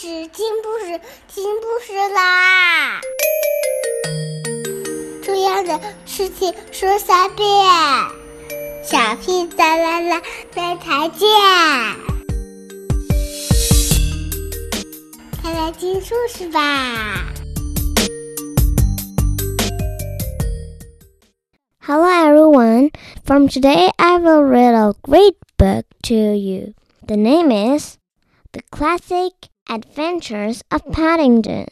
事，听故事，听故事啦！重要的事情说三遍，小屁哒啦啦，明天见！快来听故事吧！Hello everyone. From today, I will read a great book to you. The name is The Classic Adventures of Paddington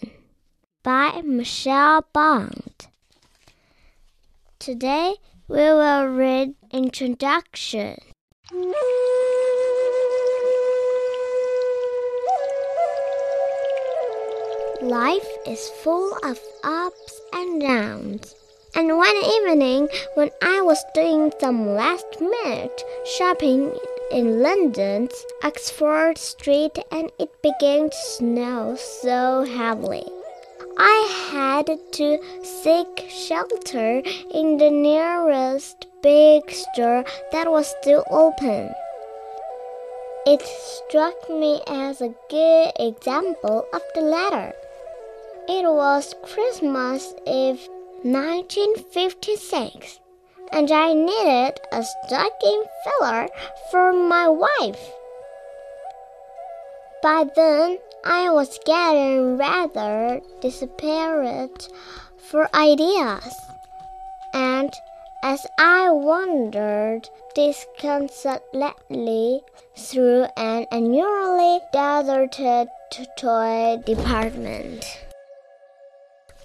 by Michael Bond. Today we will read Introduction. Life is full of ups and downs. And one evening, when I was doing some last minute shopping in London's Oxford Street and it began to snow so heavily. I had to seek shelter in the nearest big store that was still open. It struck me as a good example of the latter. It was Christmas Eve 1956 and I needed a stocking filler for my wife. By then, I was getting rather desperate for ideas, and as I wandered disconsolately through an annually deserted toy department,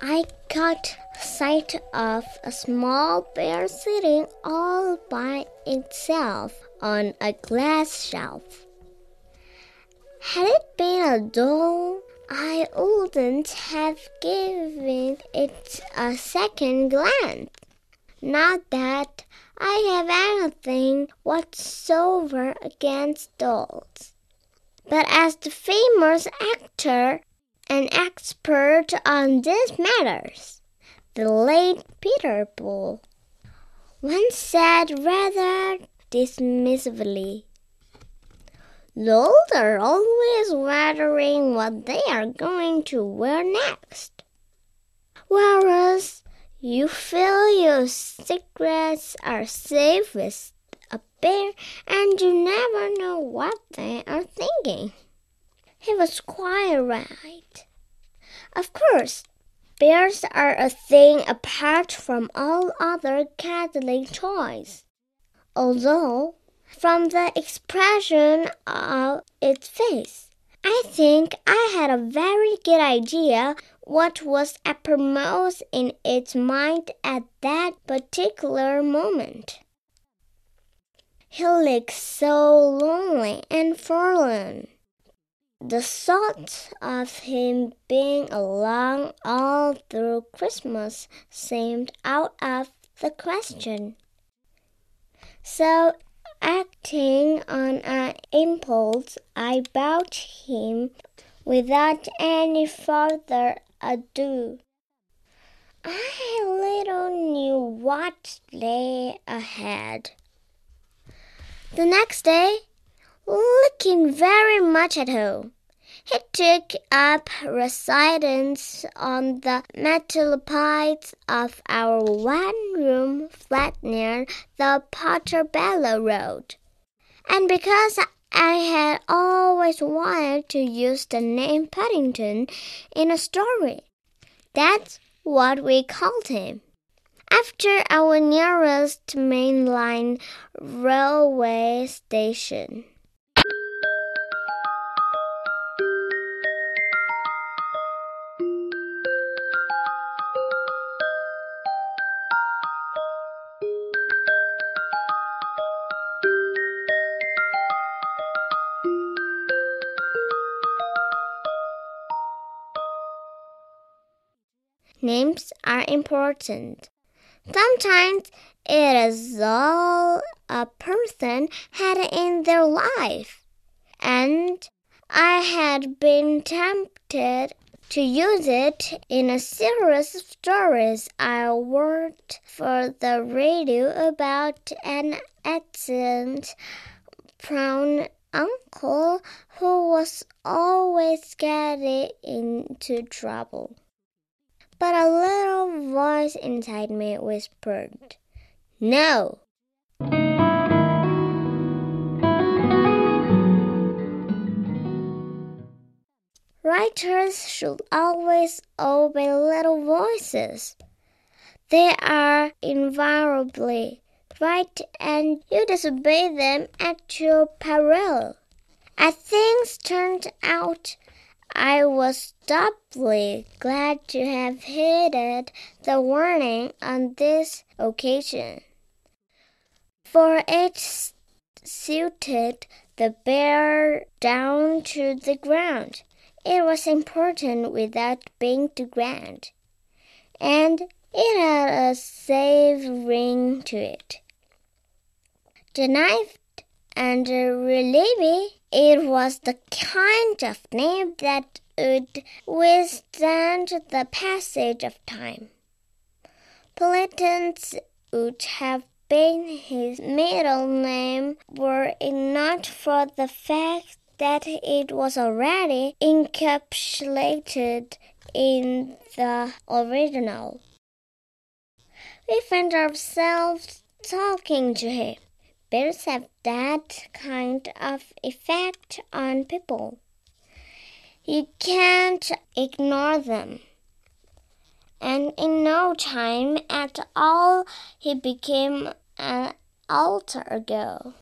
I caught sight of a small bear sitting all by itself on a glass shelf. Had it been a doll, I wouldn't have given it a second glance. Not that I have anything whatsoever against dolls. But as the famous actor an expert on these matters, the late Peter Bull, once said rather dismissively, Dolls are always wondering what they are going to wear next. Whereas you feel your secrets are safe with a bear and you never know what they are thinking. He was quite right. Of course, bears are a thing apart from all other cuddling toys. Although, from the expression of its face, I think I had a very good idea what was uppermost in its mind at that particular moment. He looked so lonely and forlorn. The thought of him being alone all through Christmas seemed out of the question. So, acting on an impulse, I bought him without any further ado. I little knew what lay ahead. The next day, looking very much at home. He took up residence on the metalopides of our one room flat near the Portobello Road. And because I had always wanted to use the name Paddington in a story, that's what we called him. After our nearest mainline railway station. Names are important. Sometimes it is all a person had in their life. And I had been tempted to use it in a series of stories I wrote for the radio about an accident prone uncle who was always getting into trouble. But a little voice inside me whispered, No! Writers should always obey little voices. They are invariably right, and you disobey them at your peril. As things turned out, I was doubly glad to have heeded the warning on this occasion, for it suited the bear down to the ground. It was important without being too grand, and it had a safe ring to it. The knife and uh, relieve it was the kind of name that would withstand the passage of time. Politanus would have been his middle name were it not for the fact that it was already encapsulated in the original. We find ourselves talking to him. Bears have that kind of effect on people. You can't ignore them. And in no time at all, he became an alter ego.